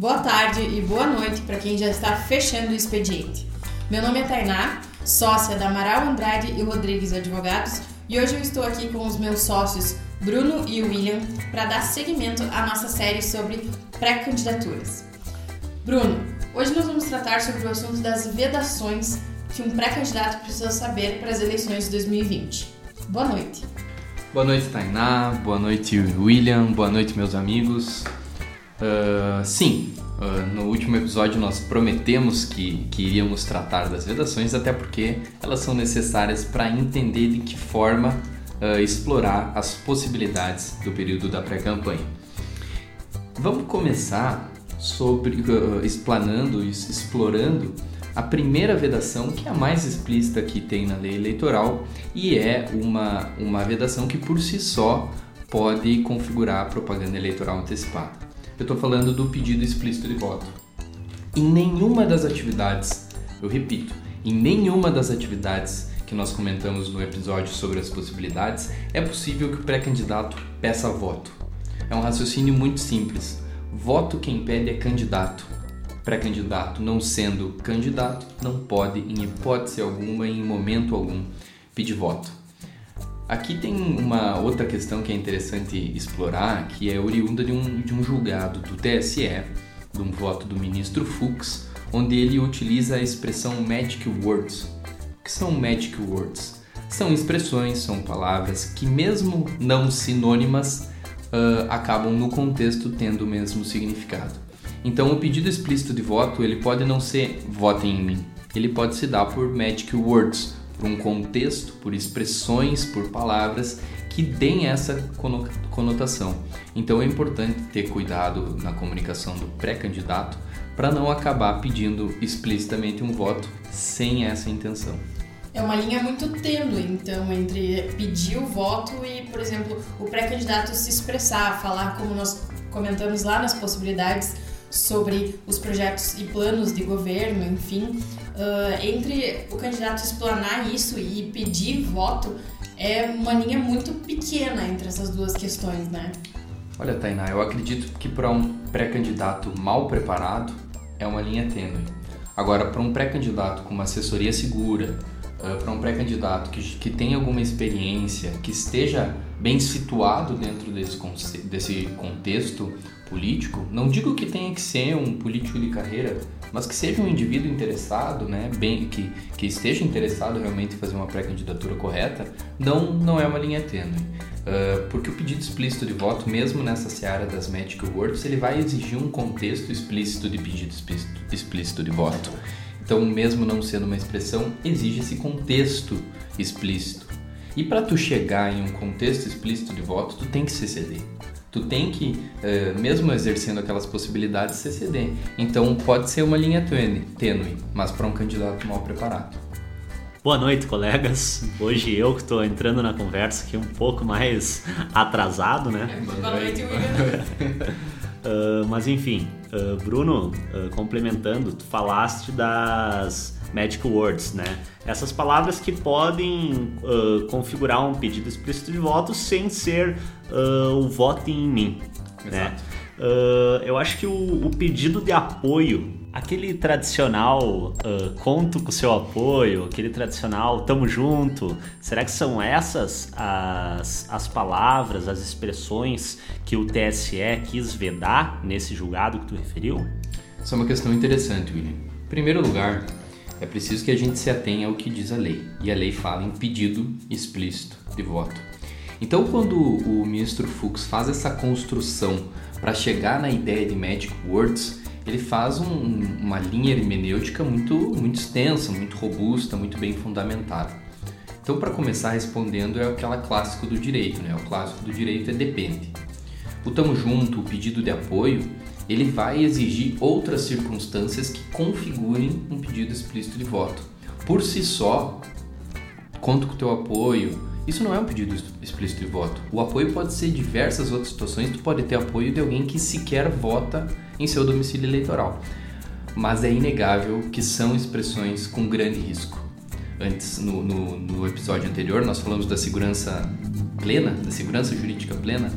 Boa tarde e boa noite para quem já está fechando o expediente. Meu nome é Tainá, sócia da Amaral Andrade e Rodrigues Advogados, e hoje eu estou aqui com os meus sócios Bruno e William para dar seguimento à nossa série sobre pré-candidaturas. Bruno, hoje nós vamos tratar sobre o assunto das vedações que um pré-candidato precisa saber para as eleições de 2020. Boa noite. Boa noite, Tainá. Boa noite, William. Boa noite, meus amigos. Uh, sim, uh, no último episódio nós prometemos que, que iríamos tratar das vedações, até porque elas são necessárias para entender de que forma uh, explorar as possibilidades do período da pré-campanha. Vamos começar sobre explanando, explorando a primeira vedação, que é a mais explícita que tem na lei eleitoral e é uma, uma vedação que por si só pode configurar a propaganda eleitoral antecipada. Eu estou falando do pedido explícito de voto. Em nenhuma das atividades, eu repito, em nenhuma das atividades que nós comentamos no episódio sobre as possibilidades, é possível que o pré-candidato peça voto. É um raciocínio muito simples. Voto quem pede é candidato. Pré-candidato, não sendo candidato, não pode, em hipótese alguma, em momento algum, pedir voto. Aqui tem uma outra questão que é interessante explorar, que é oriunda de um, de um julgado do TSE, de um voto do ministro Fux, onde ele utiliza a expressão magic words. O que são magic words? São expressões, são palavras que, mesmo não sinônimas, uh, acabam no contexto tendo o mesmo significado. Então, o pedido explícito de voto ele pode não ser votem em mim, ele pode se dar por magic words, por um contexto, por expressões, por palavras que deem essa conotação. Então é importante ter cuidado na comunicação do pré-candidato para não acabar pedindo explicitamente um voto sem essa intenção. É uma linha muito tênue, então, entre pedir o voto e, por exemplo, o pré-candidato se expressar, falar como nós comentamos lá nas possibilidades sobre os projetos e planos de governo, enfim, uh, entre o candidato explanar isso e pedir voto é uma linha muito pequena entre essas duas questões, né? Olha, Tainá, eu acredito que para um pré-candidato mal preparado é uma linha tênue. Agora, para um pré-candidato com uma assessoria segura, uh, para um pré-candidato que, que tenha alguma experiência, que esteja bem situado dentro desse, desse contexto político, não digo que tenha que ser um político de carreira, mas que seja um indivíduo interessado, né, bem, que, que esteja interessado realmente em fazer uma pré-candidatura correta, não, não é uma linha tênue. Uh, porque o pedido explícito de voto, mesmo nessa seara das Magic Words, ele vai exigir um contexto explícito de pedido explícito, de voto. Então, mesmo não sendo uma expressão, exige esse contexto explícito. E para tu chegar em um contexto explícito de voto, tu tem que se ceder tu tem que, uh, mesmo exercendo aquelas possibilidades, se ceder. Então pode ser uma linha tênue, tênue mas para um candidato mal preparado. Boa noite, colegas. Hoje eu que estou entrando na conversa aqui um pouco mais atrasado, né? Boa noite, William. uh, mas enfim, uh, Bruno, uh, complementando, tu falaste das Magic Words, né? Essas palavras que podem uh, configurar um pedido explícito de voto sem ser uh, o voto em mim, né? Exato. né? Uh, eu acho que o, o, pedido de apoio, aquele tradicional conto com seu apoio, aquele tradicional tamo junto, será que são essas as, as palavras, as expressões que o TSE quis vedar nesse julgado que tu referiu? Isso é uma questão interessante, William. Em primeiro lugar, é preciso que a gente se atenha ao que diz a lei. E a lei fala em pedido explícito de voto. Então, quando o ministro Fux faz essa construção para chegar na ideia de Magic Words, ele faz um, uma linha hermenêutica muito, muito extensa, muito robusta, muito bem fundamentada. Então, para começar respondendo, é aquela clássico do direito, né? O clássico do direito é depende. O tamo junto, o pedido de apoio, ele vai exigir outras circunstâncias que configurem um pedido explícito de voto. Por si só, conto com o teu apoio. Isso não é um pedido explícito de voto. O apoio pode ser diversas outras situações. Tu pode ter apoio de alguém que sequer vota em seu domicílio eleitoral. Mas é inegável que são expressões com grande risco. Antes, no, no, no episódio anterior, nós falamos da segurança plena, da segurança jurídica plena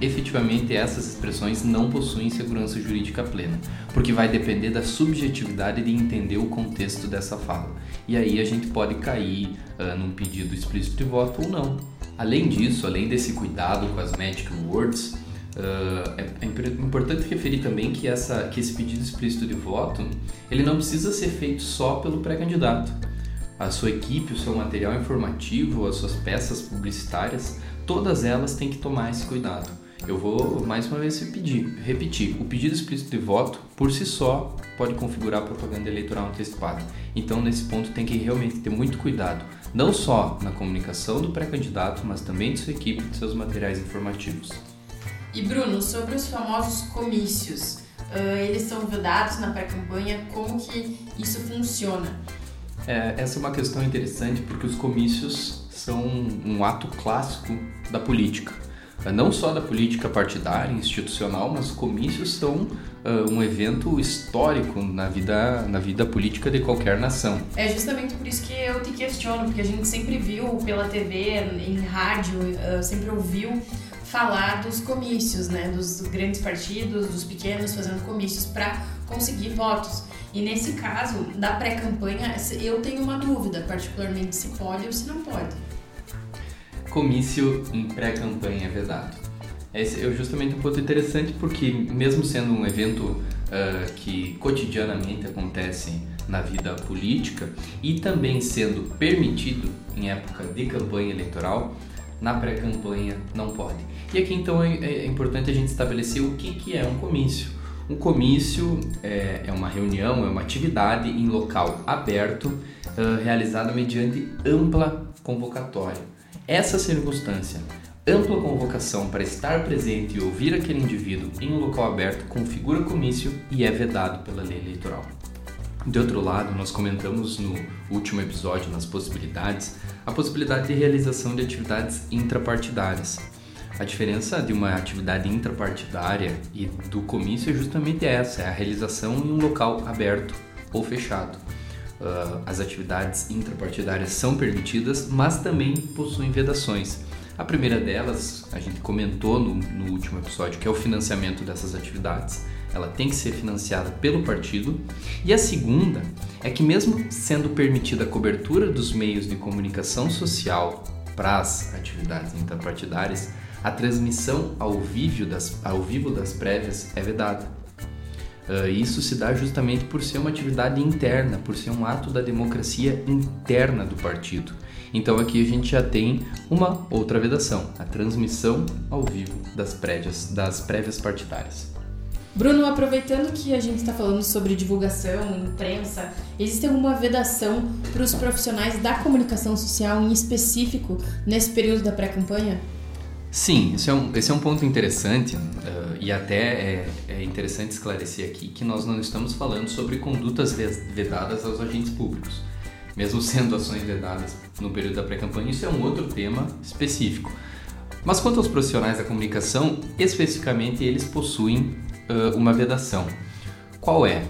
efetivamente essas expressões não possuem segurança jurídica plena, porque vai depender da subjetividade de entender o contexto dessa fala. E aí a gente pode cair uh, num pedido explícito de voto ou não. Além disso, além desse cuidado com as magic words, uh, é, é, importante referir também que, essa, que esse pedido explícito de voto ele não precisa ser feito só pelo pré-candidato. A sua equipe, o seu material informativo, as suas peças publicitárias, todas elas têm que tomar esse cuidado eu vou mais uma vez repetir, repetir. O pedido explícito de voto, por si só, pode configurar propaganda eleitoral antecipada. Então, nesse ponto, tem que realmente ter muito cuidado, não só na comunicação do pré-candidato, mas também de sua equipe e de seus materiais informativos. E Bruno, sobre os famosos comícios, uh, eles são vedados na pré-campanha, como que isso funciona? É, essa é uma questão interessante porque os comícios são um ato clássico da política não só da política partidária, institucional, mas comícios são uh, um evento histórico na vida, na vida política de qualquer nação. É justamente por isso que eu te questiono, porque a gente sempre viu pela TV, em rádio, uh, sempre ouviu falar dos comícios, né, dos grandes partidos, dos pequenos fazendo comícios para conseguir votos. E nesse caso, da pré-campanha, eu tenho uma dúvida, particularmente se pode ou se não pode comício em pré-campanha é vedado. Esse é justamente um ponto interessante porque, mesmo sendo um evento uh, que cotidianamente acontece na vida política e também sendo permitido em época de campanha eleitoral, na pré-campanha não pode. E aqui então é, é, importante a gente estabelecer o que, que é um comício. Um comício é, é uma reunião, é uma atividade em local aberto, uh, realizada mediante ampla convocatória essa circunstância, ampla convocação para estar presente e ouvir aquele indivíduo em um local aberto configura comício e é vedado pela lei eleitoral. De outro lado, nós comentamos no último episódio, nas possibilidades, a possibilidade de realização de atividades intrapartidárias. A diferença de uma atividade intrapartidária e do comício é justamente essa, é a realização em um local aberto ou fechado uh, as atividades intrapartidárias são permitidas, mas também possuem vedações. A primeira delas, a gente comentou no, no último episódio, que é o financiamento dessas atividades. Ela tem que ser financiada pelo partido. E a segunda é que, mesmo sendo permitida a cobertura dos meios de comunicação social para as atividades intrapartidárias, a transmissão ao das, ao vivo das prévias é vedada. Uh, isso se dá justamente por ser uma atividade interna, por ser um ato da democracia interna do partido. Então aqui a gente já tem uma outra vedação, a transmissão ao vivo das prévias, das prévias partidárias. Bruno, aproveitando que a gente está falando sobre divulgação, imprensa, existe alguma vedação para os profissionais da comunicação social em específico nesse período da pré-campanha? Sim, esse é um, esse é um ponto interessante uh, e até é, é, interessante esclarecer aqui que nós não estamos falando sobre condutas vedadas aos agentes públicos. Mesmo sendo ações vedadas no período da pré-campanha, isso é um outro tema específico. Mas quanto aos profissionais da comunicação, especificamente eles possuem uh, uma vedação. Qual é?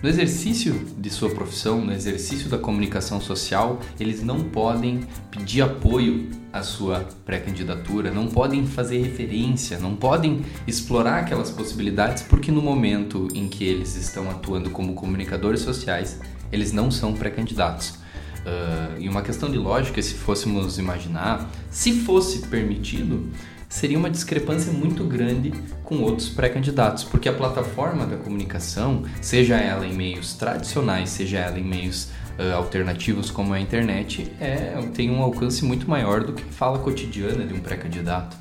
No exercício de sua profissão, no exercício da comunicação social, eles não podem pedir apoio à sua pré-candidatura, não podem fazer referência, não podem explorar aquelas possibilidades, porque no momento em que eles estão atuando como comunicadores sociais, eles não são pré-candidatos. Uh, e uma questão de lógica, se fôssemos imaginar, se fosse permitido, seria uma discrepância muito grande com outros pré-candidatos, porque a plataforma da comunicação, seja ela em meios tradicionais, seja ela em meios uh, alternativos como a internet, é, tem um alcance muito maior do que a fala cotidiana de um pré-candidato.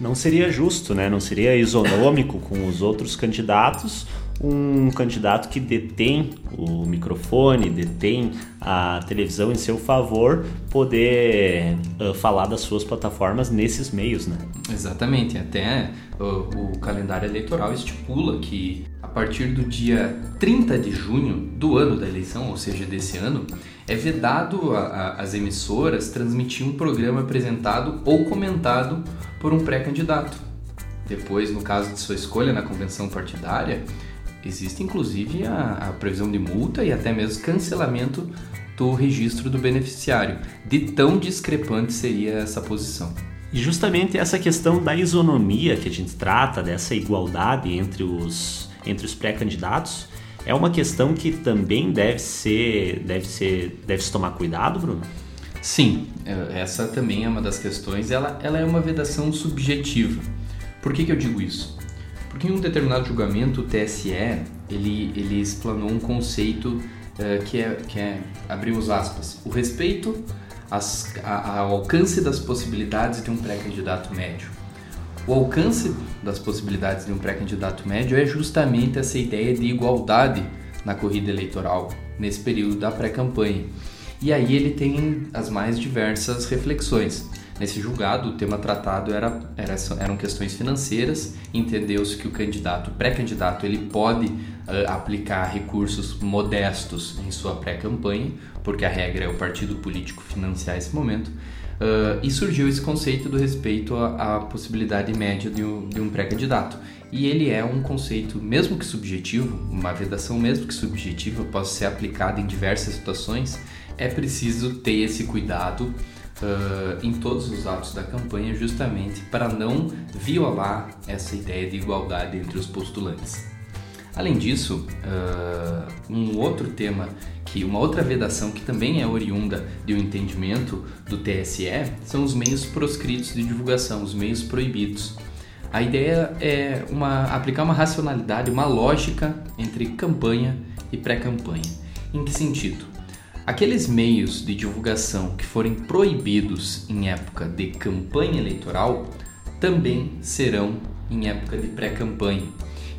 Não seria justo, né? Não seria isonômico com os outros candidatos um candidato que detém o microfone, detém a televisão em seu favor, poder uh, falar das suas plataformas nesses meios, né? Exatamente, até o, o calendário eleitoral estipula que a partir do dia 30 de junho do ano da eleição, ou seja, desse ano, é vedado às emissoras transmitir um programa apresentado ou comentado por um pré-candidato. Depois, no caso de sua escolha na convenção partidária, Existe inclusive a, a previsão de multa e até mesmo cancelamento do registro do beneficiário. De tão discrepante seria essa posição. E justamente essa questão da isonomia que a gente trata, dessa igualdade entre os, entre os pré-candidatos, é uma questão que também deve ser, deve ser, deve se tomar cuidado, Bruno? Sim, é, essa também é uma das questões. Ela, ela é uma vedação subjetiva. Por que, que eu digo isso? Porque em um determinado julgamento, o TSE ele, ele explanou um conceito uh, que, é, que é, abrimos aspas, o respeito às, a, ao alcance das possibilidades de um pré-candidato médio. O alcance das possibilidades de um pré-candidato médio é justamente essa ideia de igualdade na corrida eleitoral, nesse período da pré-campanha. E aí ele tem as mais diversas reflexões. Nesse julgado, o tema tratado era, era eram questões financeiras. Entendeu-se que o candidato, pré-candidato, ele pode uh, aplicar recursos modestos em sua pré-campanha, porque a regra é o partido político financiar esse momento. Uh, e surgiu esse conceito do respeito à, à possibilidade média de um, um pré-candidato. E ele é um conceito, mesmo que subjetivo, uma vedação mesmo que subjetiva, pode ser aplicada em diversas situações, é preciso ter esse cuidado uh, em todos os atos da campanha, justamente para não violar essa ideia de igualdade entre os postulantes. Além disso, uh, um outro tema que uma outra vedação que também é oriunda de um entendimento do TSE são os meios proscritos de divulgação, os meios proibidos. A ideia é uma, aplicar uma racionalidade, uma lógica entre campanha e pré-campanha. Em que sentido? Aqueles meios de divulgação que forem proibidos em época de campanha eleitoral também serão em época de pré-campanha.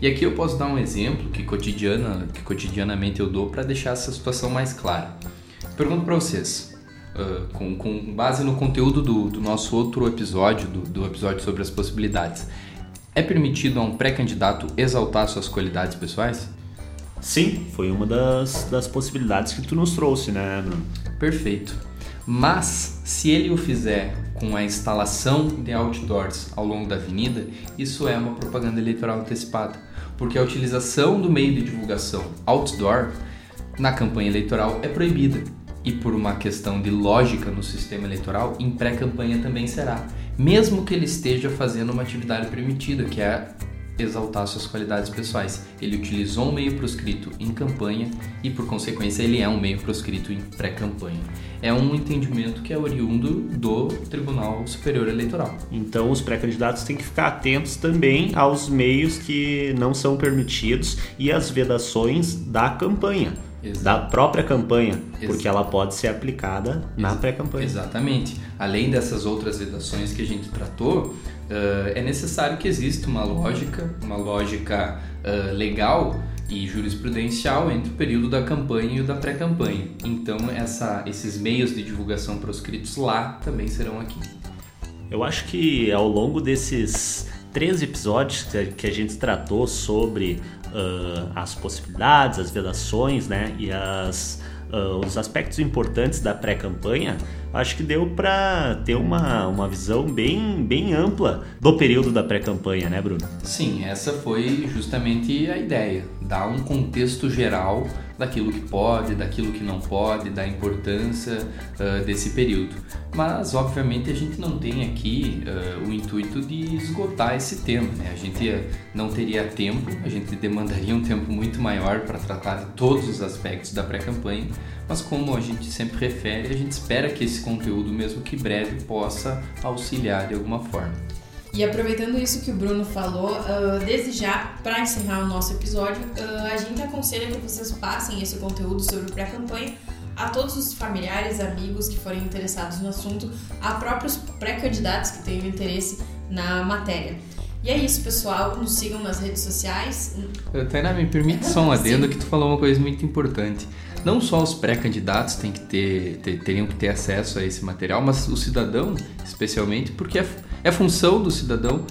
E aqui eu posso dar um exemplo que, cotidiana, que cotidianamente eu dou para deixar essa situação mais clara. Pergunto para vocês, uh, com, com, base no conteúdo do, do nosso outro episódio, do, do episódio sobre as possibilidades, é permitido a um pré-candidato exaltar suas qualidades pessoais? Sim, foi uma das, das possibilidades que tu nos trouxe, né, Bruno? Perfeito. Mas se ele o fizer com a instalação de outdoors ao longo da avenida, isso é uma propaganda eleitoral antecipada, porque a utilização do meio de divulgação outdoor na campanha eleitoral é proibida. E por uma questão de lógica no sistema eleitoral, em pré-campanha também será, mesmo que ele esteja fazendo uma atividade permitida, que é exaltar suas qualidades pessoais. Ele utilizou um meio proscrito em campanha e, por consequência, ele é um meio proscrito em pré-campanha. É um entendimento que é oriundo do Tribunal Superior Eleitoral. Então, os pré-candidatos têm que ficar atentos também aos meios que não são permitidos e às vedações da campanha. Exato. da própria campanha, Exato. porque ela pode ser aplicada na pré-campanha. Exatamente. Além dessas outras vedações que a gente tratou, uh, é necessário que exista uma lógica, uma lógica uh, legal e jurisprudencial entre o período da campanha e o da pré-campanha. Então, essa, esses meios de divulgação proscritos lá também serão aqui. Eu acho que ao longo desses três episódios que a gente tratou sobre uh, as possibilidades, as vedações né, e as, os aspectos importantes da pré-campanha, acho que deu para ter uma, uma visão bem, bem ampla do período da pré-campanha, né, Bruno? Sim, essa foi justamente a ideia, dar um contexto geral daquilo que pode, daquilo que não pode, da importância uh, desse período. Mas, obviamente, a gente não tem aqui uh, o intuito de esgotar esse tema. Né? A gente não teria tempo, a gente demandaria um tempo muito maior para tratar todos os aspectos da pré-campanha, mas como a gente sempre refere, a gente espera que esse conteúdo, mesmo que breve, possa auxiliar de alguma forma. E aproveitando isso que o Bruno falou, uh, desde já, para encerrar o nosso episódio, uh, a gente aconselha que vocês passem esse conteúdo sobre pré-campanha a todos os familiares, amigos que forem interessados no assunto, a próprios pré-candidatos que tenham interesse na matéria. E é isso, pessoal. Nos sigam nas redes sociais. Tainá, me permite só um adendo que tu falou uma coisa muito importante. Não só os pré-candidatos têm que ter, ter, teriam que ter acesso a esse material, mas o cidadão, especialmente, porque é, é função do cidadão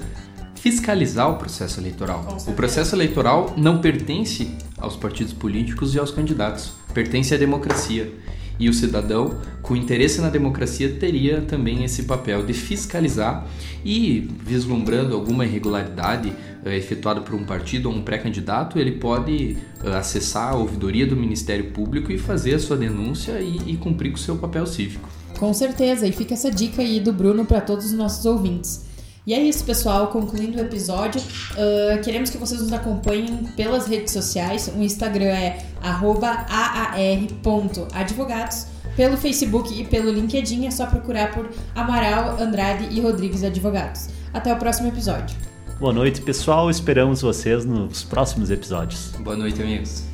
fiscalizar o processo eleitoral. O processo eleitoral não pertence aos partidos políticos e aos candidatos, pertence à democracia. E o cidadão, com interesse na democracia, teria também esse papel de fiscalizar e, vislumbrando alguma irregularidade uh, efetuada por um partido ou um pré-candidato, ele pode uh, acessar a ouvidoria do Ministério Público e fazer a sua denúncia e, e cumprir com o seu papel cívico. Com certeza, e fica essa dica aí do Bruno para todos os nossos ouvintes. E é isso, pessoal. Concluindo o episódio, uh, queremos que vocês nos acompanhem pelas redes sociais. O Instagram é aar.advogados. Pelo Facebook e pelo LinkedIn é só procurar por Amaral, Andrade e Rodrigues Advogados. Até o próximo episódio. Boa noite, pessoal. Esperamos vocês nos próximos episódios. Boa noite, amigos.